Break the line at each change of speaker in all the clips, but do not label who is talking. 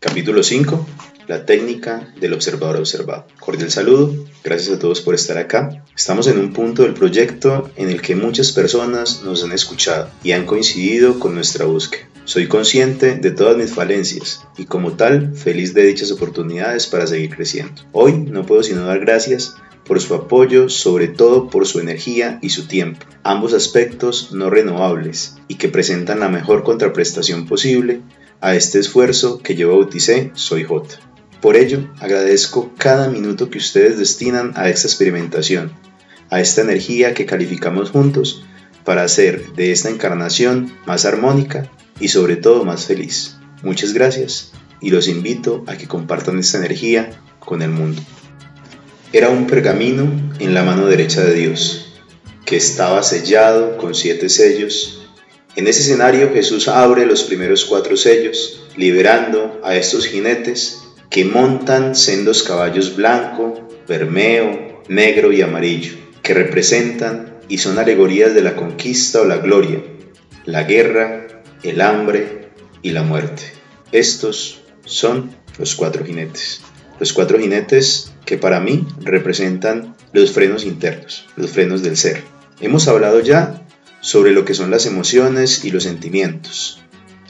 Capítulo 5. La técnica del observador observado. Cordial saludo, gracias a todos por estar acá. Estamos en un punto del proyecto en el que muchas personas nos han escuchado y han coincidido con nuestra búsqueda. Soy consciente de todas mis falencias y como tal feliz de dichas oportunidades para seguir creciendo. Hoy no puedo sino dar gracias por su apoyo, sobre todo por su energía y su tiempo, ambos aspectos no renovables y que presentan la mejor contraprestación posible a este esfuerzo que yo bauticé Soy J. Por ello, agradezco cada minuto que ustedes destinan a esta experimentación, a esta energía que calificamos juntos para hacer de esta encarnación más armónica y sobre todo más feliz. Muchas gracias y los invito a que compartan esta energía con el mundo. Era un pergamino en la mano derecha de Dios, que estaba sellado con siete sellos en ese escenario Jesús abre los primeros cuatro sellos, liberando a estos jinetes que montan sendos caballos blanco, bermeo, negro y amarillo, que representan y son alegorías de la conquista o la gloria, la guerra, el hambre y la muerte. Estos son los cuatro jinetes. Los cuatro jinetes que para mí representan los frenos internos, los frenos del ser. Hemos hablado ya sobre lo que son las emociones y los sentimientos.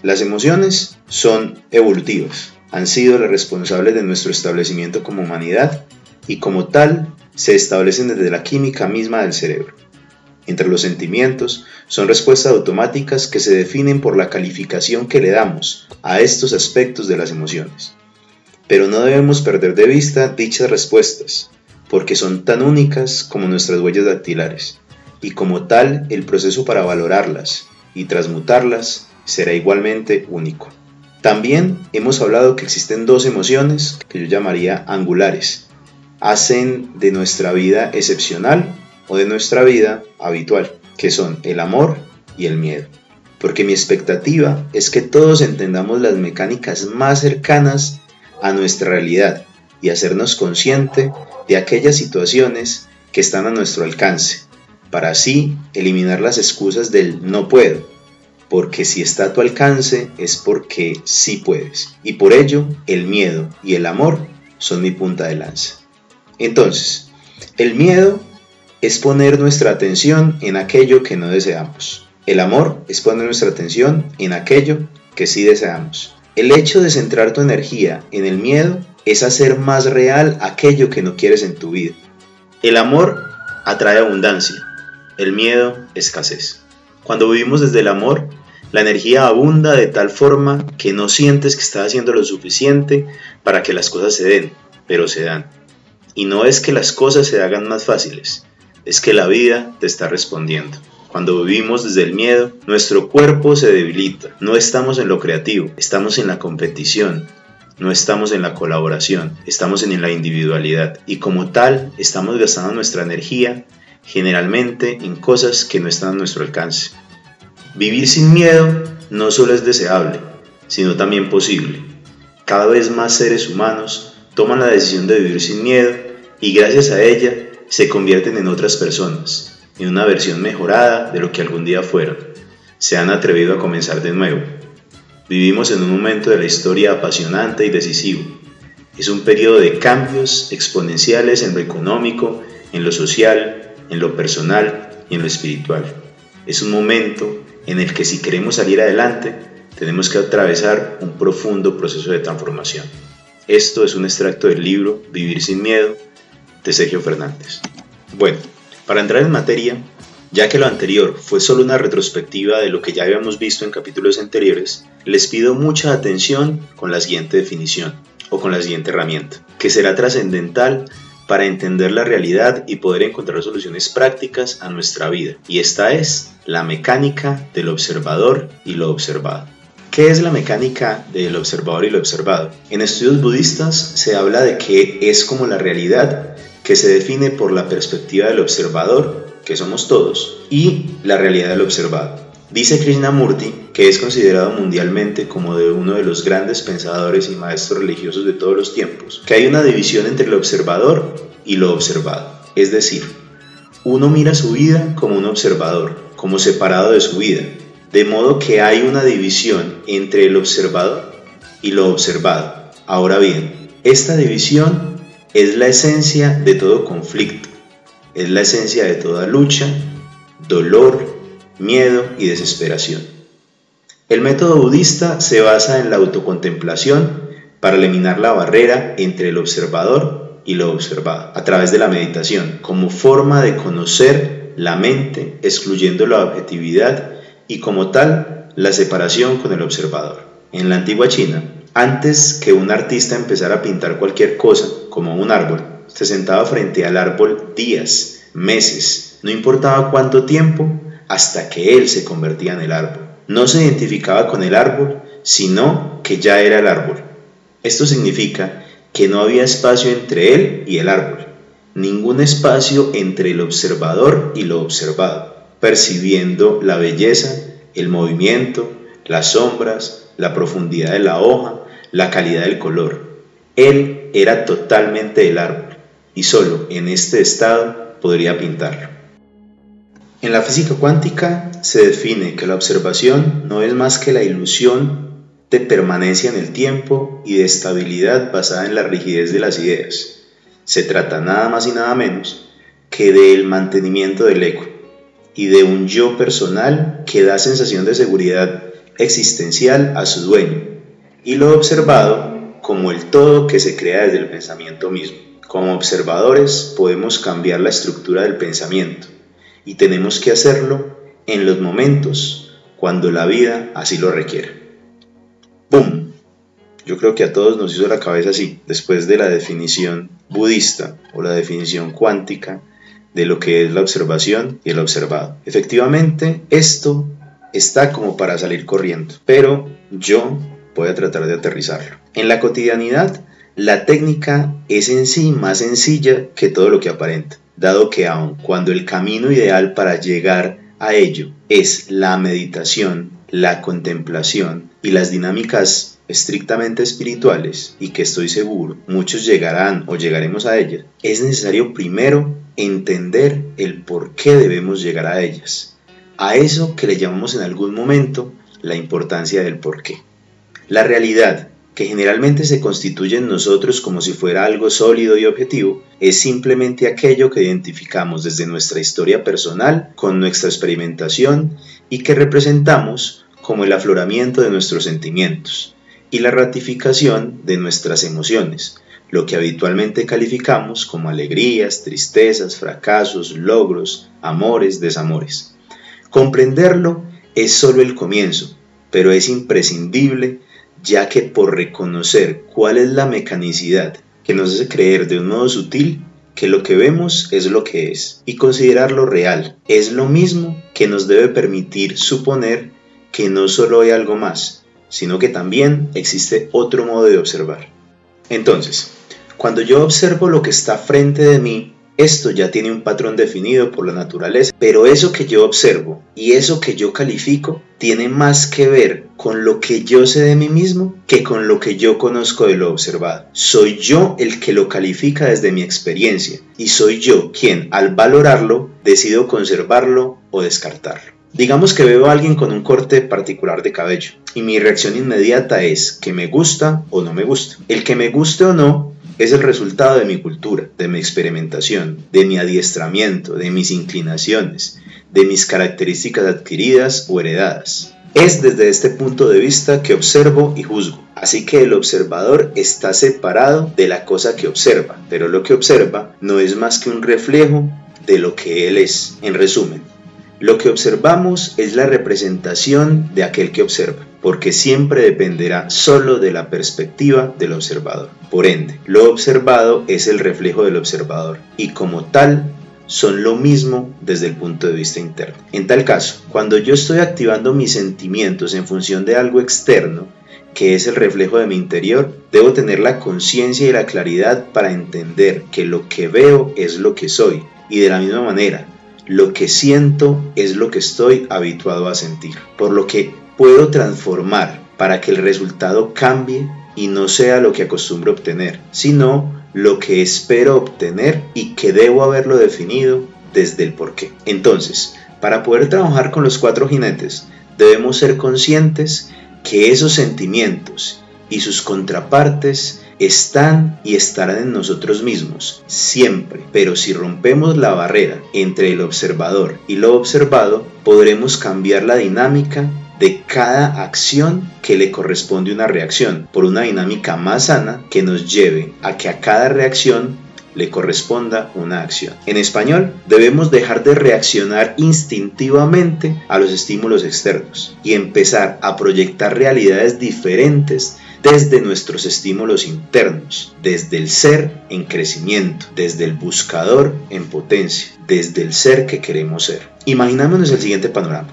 Las emociones son evolutivas, han sido las responsables de nuestro establecimiento como humanidad y como tal se establecen desde la química misma del cerebro. Entre los sentimientos son respuestas automáticas que se definen por la calificación que le damos a estos aspectos de las emociones. Pero no debemos perder de vista dichas respuestas, porque son tan únicas como nuestras huellas dactilares y como tal el proceso para valorarlas y transmutarlas será igualmente único. También hemos hablado que existen dos emociones que yo llamaría angulares. Hacen de nuestra vida excepcional o de nuestra vida habitual, que son el amor y el miedo. Porque mi expectativa es que todos entendamos las mecánicas más cercanas a nuestra realidad y hacernos consciente de aquellas situaciones que están a nuestro alcance para así eliminar las excusas del no puedo, porque si está a tu alcance es porque sí puedes. Y por ello el miedo y el amor son mi punta de lanza. Entonces, el miedo es poner nuestra atención en aquello que no deseamos. El amor es poner nuestra atención en aquello que sí deseamos. El hecho de centrar tu energía en el miedo es hacer más real aquello que no quieres en tu vida. El amor atrae abundancia, el miedo, escasez. Cuando vivimos desde el amor, la energía abunda de tal forma que no sientes que estás haciendo lo suficiente para que las cosas se den, pero se dan. Y no es que las cosas se hagan más fáciles, es que la vida te está respondiendo. Cuando vivimos desde el miedo, nuestro cuerpo se debilita. No estamos en lo creativo, estamos en la competición, no estamos en la colaboración, estamos en la individualidad. Y como tal, estamos gastando nuestra energía generalmente en cosas que no están a nuestro alcance. Vivir sin miedo no solo es deseable, sino también posible. Cada vez más seres humanos toman la decisión de vivir sin miedo y gracias a ella se convierten en otras personas, en una versión mejorada de lo que algún día fueron. Se han atrevido a comenzar de nuevo. Vivimos en un momento de la historia apasionante y decisivo. Es un periodo de cambios exponenciales en lo económico, en lo social, en lo personal y en lo espiritual. Es un momento en el que si queremos salir adelante, tenemos que atravesar un profundo proceso de transformación. Esto es un extracto del libro Vivir sin Miedo de Sergio Fernández. Bueno, para entrar en materia, ya que lo anterior fue solo una retrospectiva de lo que ya habíamos visto en capítulos anteriores, les pido mucha atención con la siguiente definición o con la siguiente herramienta, que será trascendental para entender la realidad y poder encontrar soluciones prácticas a nuestra vida. Y esta es la mecánica del observador y lo observado. ¿Qué es la mecánica del observador y lo observado? En estudios budistas se habla de que es como la realidad que se define por la perspectiva del observador, que somos todos, y la realidad del observado. Dice Krishnamurti, que es considerado mundialmente como de uno de los grandes pensadores y maestros religiosos de todos los tiempos, que hay una división entre el observador y lo observado. Es decir, uno mira su vida como un observador, como separado de su vida, de modo que hay una división entre el observador y lo observado. Ahora bien, esta división es la esencia de todo conflicto, es la esencia de toda lucha, dolor, miedo y desesperación. El método budista se basa en la autocontemplación para eliminar la barrera entre el observador y lo observado, a través de la meditación, como forma de conocer la mente, excluyendo la objetividad y como tal la separación con el observador. En la antigua China, antes que un artista empezara a pintar cualquier cosa, como un árbol, se sentaba frente al árbol días, meses, no importaba cuánto tiempo, hasta que él se convertía en el árbol. No se identificaba con el árbol, sino que ya era el árbol. Esto significa que no había espacio entre él y el árbol, ningún espacio entre el observador y lo observado, percibiendo la belleza, el movimiento, las sombras, la profundidad de la hoja, la calidad del color. Él era totalmente el árbol y solo en este estado podría pintarlo. En la física cuántica se define que la observación no es más que la ilusión de permanencia en el tiempo y de estabilidad basada en la rigidez de las ideas. Se trata nada más y nada menos que del mantenimiento del ego y de un yo personal que da sensación de seguridad existencial a su dueño y lo observado como el todo que se crea desde el pensamiento mismo. Como observadores podemos cambiar la estructura del pensamiento y tenemos que hacerlo en los momentos cuando la vida así lo requiere. ¡Bum! Yo creo que a todos nos hizo la cabeza así, después de la definición budista o la definición cuántica de lo que es la observación y el observado. Efectivamente, esto está como para salir corriendo, pero yo a tratar de aterrizarlo. En la cotidianidad, la técnica es en sí más sencilla que todo lo que aparenta dado que aun cuando el camino ideal para llegar a ello es la meditación, la contemplación y las dinámicas estrictamente espirituales, y que estoy seguro muchos llegarán o llegaremos a ellas, es necesario primero entender el por qué debemos llegar a ellas, a eso que le llamamos en algún momento la importancia del por qué. La realidad que generalmente se constituye en nosotros como si fuera algo sólido y objetivo, es simplemente aquello que identificamos desde nuestra historia personal con nuestra experimentación y que representamos como el afloramiento de nuestros sentimientos y la ratificación de nuestras emociones, lo que habitualmente calificamos como alegrías, tristezas, fracasos, logros, amores, desamores. Comprenderlo es solo el comienzo, pero es imprescindible ya que por reconocer cuál es la mecanicidad que nos hace creer de un modo sutil que lo que vemos es lo que es y considerarlo real es lo mismo que nos debe permitir suponer que no solo hay algo más, sino que también existe otro modo de observar. Entonces, cuando yo observo lo que está frente de mí, esto ya tiene un patrón definido por la naturaleza, pero eso que yo observo y eso que yo califico tiene más que ver con lo que yo sé de mí mismo que con lo que yo conozco de lo observado. Soy yo el que lo califica desde mi experiencia y soy yo quien al valorarlo decido conservarlo o descartarlo. Digamos que veo a alguien con un corte particular de cabello y mi reacción inmediata es que me gusta o no me gusta. El que me guste o no es el resultado de mi cultura, de mi experimentación, de mi adiestramiento, de mis inclinaciones, de mis características adquiridas o heredadas. Es desde este punto de vista que observo y juzgo. Así que el observador está separado de la cosa que observa, pero lo que observa no es más que un reflejo de lo que él es. En resumen, lo que observamos es la representación de aquel que observa, porque siempre dependerá solo de la perspectiva del observador. Por ende, lo observado es el reflejo del observador y como tal son lo mismo desde el punto de vista interno. En tal caso, cuando yo estoy activando mis sentimientos en función de algo externo, que es el reflejo de mi interior, debo tener la conciencia y la claridad para entender que lo que veo es lo que soy, y de la misma manera, lo que siento es lo que estoy habituado a sentir, por lo que puedo transformar para que el resultado cambie y no sea lo que acostumbro obtener, sino lo que espero obtener y que debo haberlo definido desde el porqué. Entonces, para poder trabajar con los cuatro jinetes, debemos ser conscientes que esos sentimientos y sus contrapartes están y estarán en nosotros mismos, siempre. Pero si rompemos la barrera entre el observador y lo observado, podremos cambiar la dinámica de cada acción que le corresponde una reacción, por una dinámica más sana que nos lleve a que a cada reacción le corresponda una acción. En español, debemos dejar de reaccionar instintivamente a los estímulos externos y empezar a proyectar realidades diferentes desde nuestros estímulos internos, desde el ser en crecimiento, desde el buscador en potencia, desde el ser que queremos ser. Imaginémonos el siguiente panorama.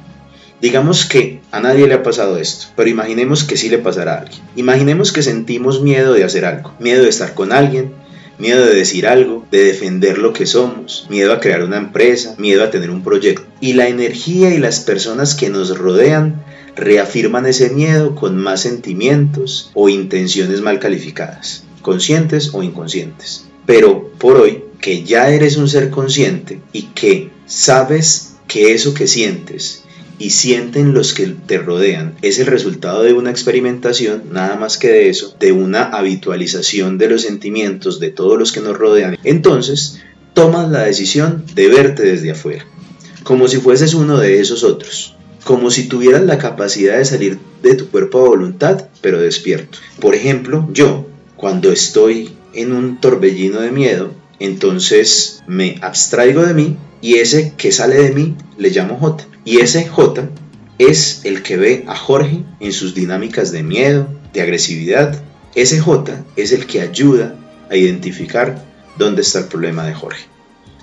Digamos que a nadie le ha pasado esto, pero imaginemos que sí le pasará a alguien. Imaginemos que sentimos miedo de hacer algo, miedo de estar con alguien, miedo de decir algo, de defender lo que somos, miedo a crear una empresa, miedo a tener un proyecto. Y la energía y las personas que nos rodean reafirman ese miedo con más sentimientos o intenciones mal calificadas, conscientes o inconscientes. Pero por hoy, que ya eres un ser consciente y que sabes que eso que sientes y sienten los que te rodean es el resultado de una experimentación, nada más que de eso, de una habitualización de los sentimientos de todos los que nos rodean, entonces tomas la decisión de verte desde afuera, como si fueses uno de esos otros, como si tuvieras la capacidad de salir de tu cuerpo a voluntad, pero despierto. Por ejemplo, yo, cuando estoy en un torbellino de miedo, entonces me abstraigo de mí y ese que sale de mí le llamo J. Y ese J es el que ve a Jorge en sus dinámicas de miedo, de agresividad. Ese J es el que ayuda a identificar dónde está el problema de Jorge.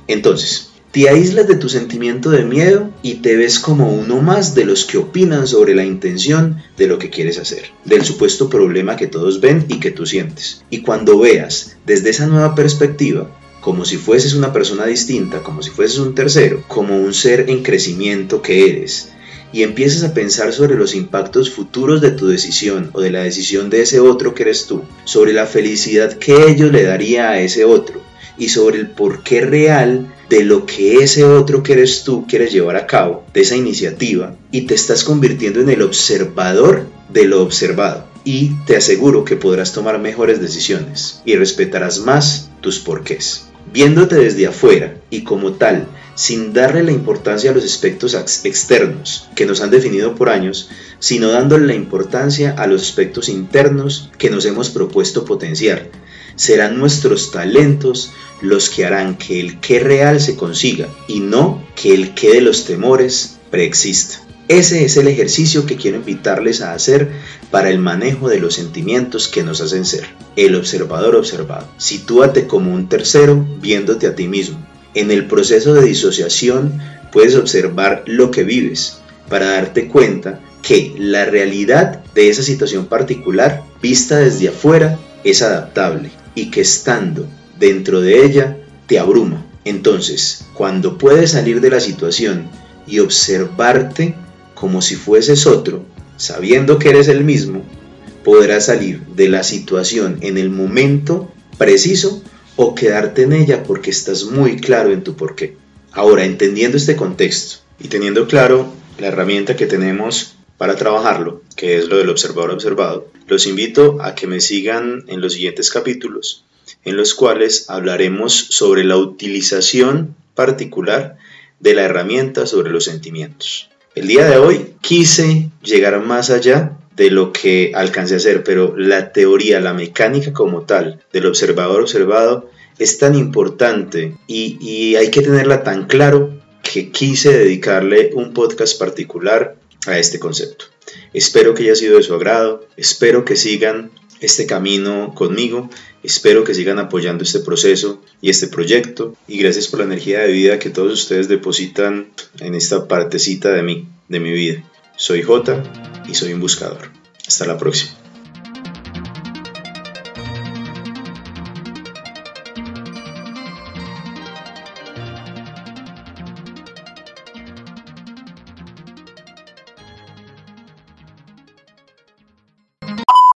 Entonces, te aíslas de tu sentimiento de miedo y te ves como uno más de los que opinan sobre la intención de lo que quieres hacer, del supuesto problema que todos ven y que tú sientes. Y cuando veas desde esa nueva perspectiva, como si fueses una persona distinta, como si fueses un tercero, como un ser en crecimiento que eres, y empiezas a pensar sobre los impactos futuros de tu decisión o de la decisión de ese otro que eres tú, sobre la felicidad que ello le daría a ese otro y sobre el porqué real de lo que ese otro que eres tú quieres llevar a cabo, de esa iniciativa, y te estás convirtiendo en el observador de lo observado. Y te aseguro que podrás tomar mejores decisiones y respetarás más tus porqués viéndote desde afuera y como tal, sin darle la importancia a los aspectos externos que nos han definido por años, sino dándole la importancia a los aspectos internos que nos hemos propuesto potenciar. Serán nuestros talentos los que harán que el qué real se consiga y no que el qué de los temores preexista. Ese es el ejercicio que quiero invitarles a hacer para el manejo de los sentimientos que nos hacen ser. El observador observado. Sitúate como un tercero viéndote a ti mismo. En el proceso de disociación puedes observar lo que vives para darte cuenta que la realidad de esa situación particular, vista desde afuera, es adaptable y que estando dentro de ella te abruma. Entonces, cuando puedes salir de la situación y observarte como si fueses otro, sabiendo que eres el mismo, podrás salir de la situación en el momento preciso o quedarte en ella porque estás muy claro en tu porqué. Ahora, entendiendo este contexto y teniendo claro la herramienta que tenemos para trabajarlo, que es lo del observador observado, los invito a que me sigan en los siguientes capítulos, en los cuales hablaremos sobre la utilización particular de la herramienta sobre los sentimientos. El día de hoy quise llegar más allá de lo que alcancé a hacer, pero la teoría, la mecánica como tal del observador observado es tan importante y, hay que tenerla tan claro que quise dedicarle un podcast particular a este concepto. Espero que haya sido de su agrado, espero que sigan este camino conmigo. Espero que sigan apoyando este proceso y este proyecto y gracias por la energía de vida que todos ustedes depositan en esta partecita de mí, de mi vida. Soy J y soy un buscador. Hasta la próxima.